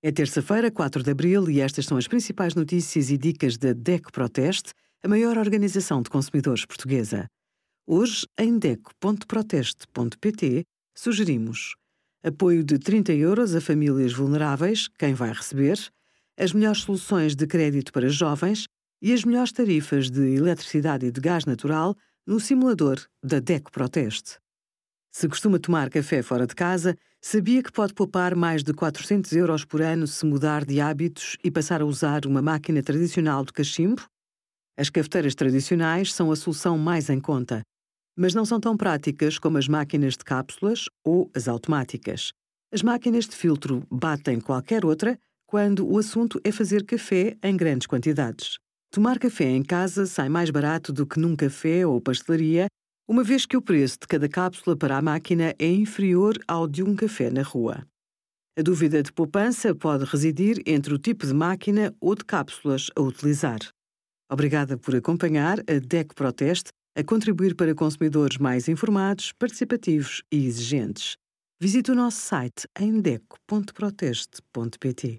É terça-feira, 4 de abril, e estas são as principais notícias e dicas da DECO Proteste, a maior organização de consumidores portuguesa. Hoje, em DECO.proteste.pt, sugerimos apoio de 30 euros a famílias vulneráveis, quem vai receber, as melhores soluções de crédito para jovens e as melhores tarifas de eletricidade e de gás natural no simulador da DECO Proteste. Se costuma tomar café fora de casa, sabia que pode poupar mais de 400 euros por ano se mudar de hábitos e passar a usar uma máquina tradicional de cachimbo? As cafeteiras tradicionais são a solução mais em conta, mas não são tão práticas como as máquinas de cápsulas ou as automáticas. As máquinas de filtro batem qualquer outra quando o assunto é fazer café em grandes quantidades. Tomar café em casa sai mais barato do que num café ou pastelaria uma vez que o preço de cada cápsula para a máquina é inferior ao de um café na rua. A dúvida de poupança pode residir entre o tipo de máquina ou de cápsulas a utilizar. Obrigada por acompanhar a DEC Proteste a contribuir para consumidores mais informados, participativos e exigentes. Visite o nosso site em deco.proteste.pt.